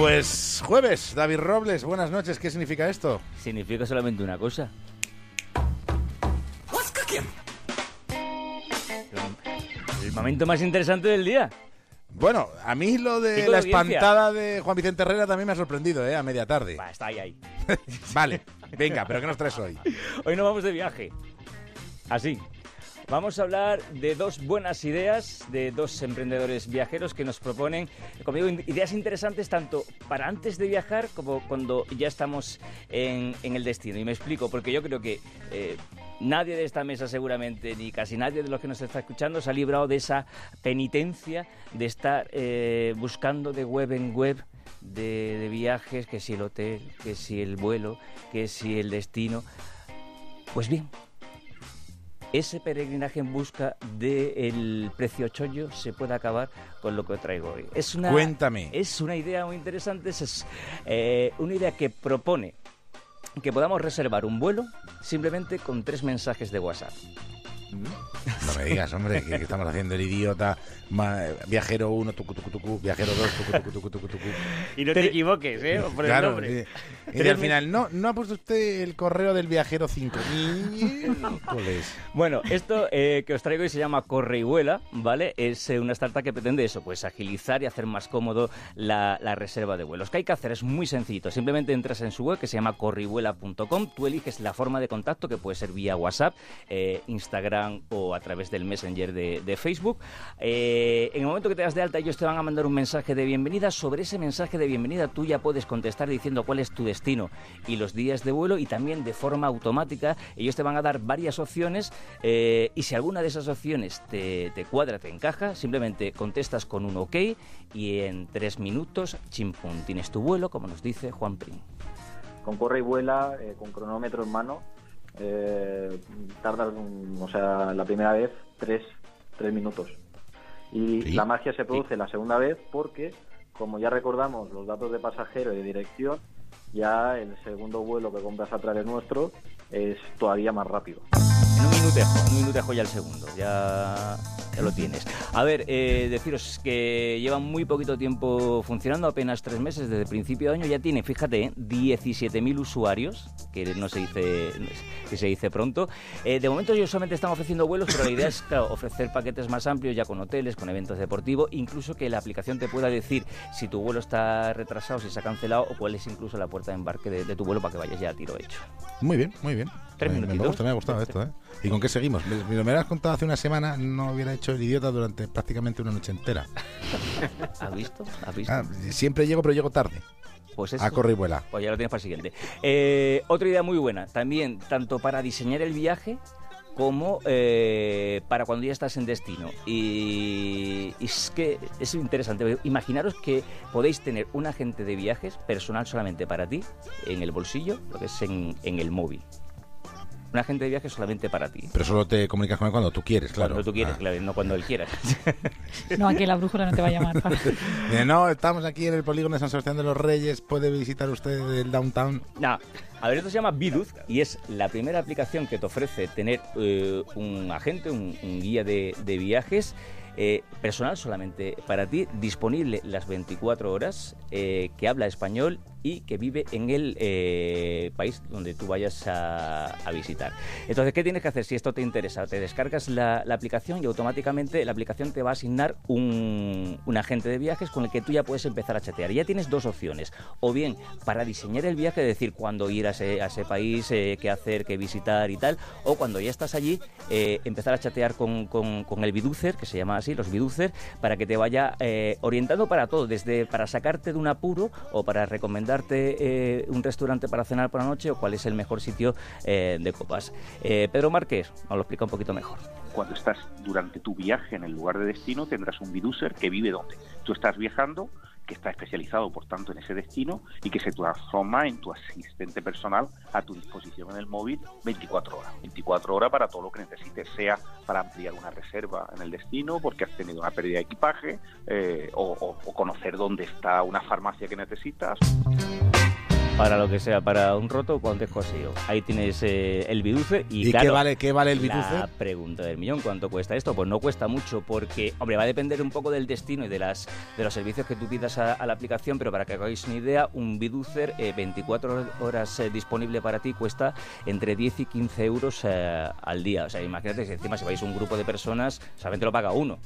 Pues jueves, David Robles, buenas noches. ¿Qué significa esto? Significa solamente una cosa. El momento más interesante del día. Bueno, a mí lo de la audiencia. espantada de Juan Vicente Herrera también me ha sorprendido, ¿eh? A media tarde. Va, está ahí, ahí. Vale, venga, pero ¿qué nos traes hoy? Hoy nos vamos de viaje. Así. Vamos a hablar de dos buenas ideas de dos emprendedores viajeros que nos proponen, in- ideas interesantes tanto para antes de viajar como cuando ya estamos en, en el destino. Y me explico, porque yo creo que eh, nadie de esta mesa seguramente, ni casi nadie de los que nos está escuchando, se ha librado de esa penitencia de estar eh, buscando de web en web de, de viajes, que si el hotel, que si el vuelo, que si el destino. Pues bien, ese peregrinaje en busca del precio chollo se puede acabar con lo que traigo hoy. Es una, Cuéntame. Es una idea muy interesante, es, eh, una idea que propone que podamos reservar un vuelo simplemente con tres mensajes de WhatsApp. No me digas, hombre, que, que estamos haciendo el idiota. ma- viajero 1, tucu, tucu, tucu, viajero 2, tucu, tucu, tucu, tucu, tucu. Y no te equivoques, ¿eh? Por el Claro, nombre. sí. y al final, no, no ha puesto usted el correo del viajero 5. Miércoles. Bueno, esto eh, que os traigo hoy se llama Corre y Vuela, ¿vale? Es eh, una startup que pretende eso, pues agilizar y hacer más cómodo la, la reserva de vuelos. ¿Qué hay que hacer? Es muy sencillito. Simplemente entras en su web que se llama correyvuela.com, tú eliges la forma de contacto que puede ser vía WhatsApp, eh, Instagram o a través del Messenger de, de Facebook. Eh, en el momento que te das de alta, ellos te van a mandar un mensaje de bienvenida. Sobre ese mensaje de bienvenida tú ya puedes contestar diciendo cuál es tu destino y los días de vuelo y también de forma automática ellos te van a dar varias opciones eh, y si alguna de esas opciones te, te cuadra, te encaja, simplemente contestas con un OK y en tres minutos, chimpum, tienes tu vuelo, como nos dice Juan Prim. con corre y vuela, eh, con cronómetro en mano, eh, tardas, o sea, la primera vez tres, tres minutos. Y Sí. la magia se produce la segunda vez porque, como ya recordamos los datos de pasajero y de dirección, ya el segundo vuelo que compras a través nuestro es todavía más rápido. En un minutejo, en un minutejo ya el segundo, ya, ya lo tienes. A ver, eh, deciros que llevan muy poquito tiempo funcionando, apenas tres meses, desde principio de año ya tiene, fíjate, ¿eh? 17.000 usuarios, que no se dice, que se dice pronto. Eh, de momento ellos solamente están ofreciendo vuelos, pero la idea es claro, ofrecer paquetes más amplios ya con hoteles, con eventos deportivos, incluso que la aplicación te pueda decir si tu vuelo está retrasado, si se ha cancelado o cuál es incluso la puerta de embarque de, de tu vuelo para que vayas ya a tiro hecho. Muy bien, muy bien. Tres me, me gusta, me ha gustado esto, ¿eh? ¿Y con qué seguimos? Me, me lo hubieras contado hace una semana, no hubiera hecho el idiota durante prácticamente una noche entera. ¿Has visto? ¿Has visto? Ah, siempre llego, pero llego tarde. Pues A eso. corre y vuela. Pues ya lo tienes para el siguiente. Eh, otra idea muy buena, también tanto para diseñar el viaje como eh, para cuando ya estás en destino. Y, y es que es interesante. Imaginaros que podéis tener un agente de viajes personal solamente para ti en el bolsillo, lo que es en, en el móvil. Un agente de viajes solamente para ti. Pero solo te comunicas con él cuando tú quieres, claro. Cuando tú quieres, Ah. claro, no cuando él quiera. No, aquí la brújula no te va a llamar. para- no, estamos aquí en el polígono de San Sebastián de los Reyes. Puede visitar usted el downtown. No, a ver, esto se llama Biduz y es la primera aplicación que te ofrece tener eh, un agente, un, un guía de, de viajes eh, personal solamente para ti, disponible las 24 horas, eh, que habla español y que vive en el eh, país donde tú vayas a, visitar. Entonces, ¿qué tienes que hacer si esto te interesa? Te descargas la, aplicación y automáticamente la aplicación te va a asignar un, agente de viajes con el que tú ya puedes empezar a chatear. Ya tienes dos opciones. O bien, para diseñar el viaje, decir cuándo ir a ese, país, eh, qué hacer, qué visitar y tal. O cuando ya estás allí, eh, empezar a chatear con, el biducer, que se llama así, los biducer, para que te vaya orientando para todo, desde para sacarte de un apuro o para recomendarte eh, un restaurante para cenar por la noche o cuál es el mejor sitio eh, de copas. Eh, Pedro Márquez nos lo explica un poquito mejor. Cuando estás durante tu viaje en el lugar de destino, tendrás un biduser que vive donde tú estás viajando, que está especializado, por tanto, en ese destino y que se transforma en tu asistente personal a tu disposición en el móvil 24 horas. 24 horas para todo lo que necesites, sea para ampliar una reserva en el destino, porque has tenido una pérdida de equipaje, eh, o, o- o conocer dónde está una farmacia que necesitas. Para lo que sea, para un roto cuando es cosido. Ahí tienes eh, el biduce y, ¿Y claro, qué vale, qué vale el la biduce? pregunta del millón, ¿cuánto cuesta esto? Pues no cuesta mucho porque, hombre, va a depender un poco del destino y de las de los servicios que tú pidas a, a la aplicación, pero para que hagáis una idea, un biducer eh, 24 horas eh, disponible para ti cuesta entre 10 y 15 euros eh, al día. O sea, imagínate si encima si vais un grupo de personas, solamente lo paga uno.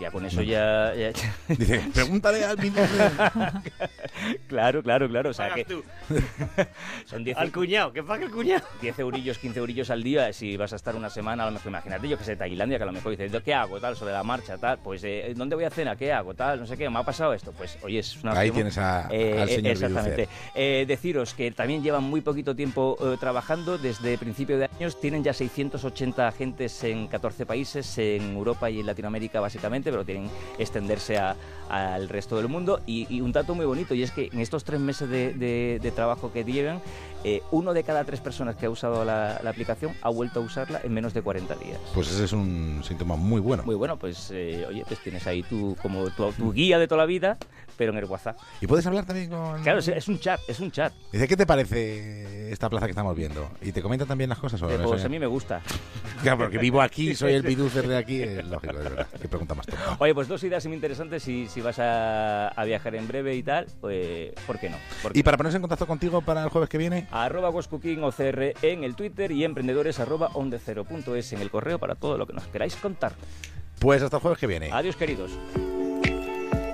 Ya con eso ya, ya- Dice, pregúntale al biduce. Claro, claro, claro. O sea Pagas que tú. son 10 Al cuñado, que pague el cuñado. 10 eurillos, 15 eurillos al día, si vas a estar una semana, a lo mejor imagínate, yo que sé, Tailandia, que a lo mejor dices, ¿qué hago? Tal, sobre la marcha, tal, pues, eh, ¿dónde voy a cenar? ¿Qué hago? Tal, no sé qué, ¿me ha pasado esto? Pues, oye, es una Ahí opción. tienes a- Eh, al señor Exactamente. Eh, deciros que también llevan muy poquito tiempo eh, trabajando, desde principio de años, tienen ya 680 agentes en 14 países, en Europa y en Latinoamérica básicamente, pero tienen extenderse a- al resto del mundo. Y, y un dato muy bonito, y es que en estos tres meses de, de- de trabajo que llevan, eh, uno de cada tres personas que ha usado la, la aplicación ha vuelto a usarla en menos de 40 días. Pues ese es un síntoma muy bueno. Muy bueno, pues eh, oye, pues tienes ahí tu, como tu, tu guía de toda la vida, pero en el WhatsApp. ¿Y puedes hablar también con...? Claro, es, es un chat, es un chat. Dice, ¿qué te parece esta plaza que estamos viendo? ¿Y te comenta también las cosas? o Eh, pues Eso- a mí me gusta. Claro, porque vivo aquí, soy el biducer de aquí, es lógico, de verdad. Qué pregunta más tonta. Oye, pues dos ideas muy interesantes si, si vas a, a viajar en breve y tal, pues ¿por qué no? ¿Por qué ¿Y para ponerse en contacto contigo para el jueves que viene? Arroba OCR en el Twitter y emprendedores arroba ondecero.es en el correo para todo lo que nos queráis contar. Pues hasta el jueves que viene. Adiós, queridos.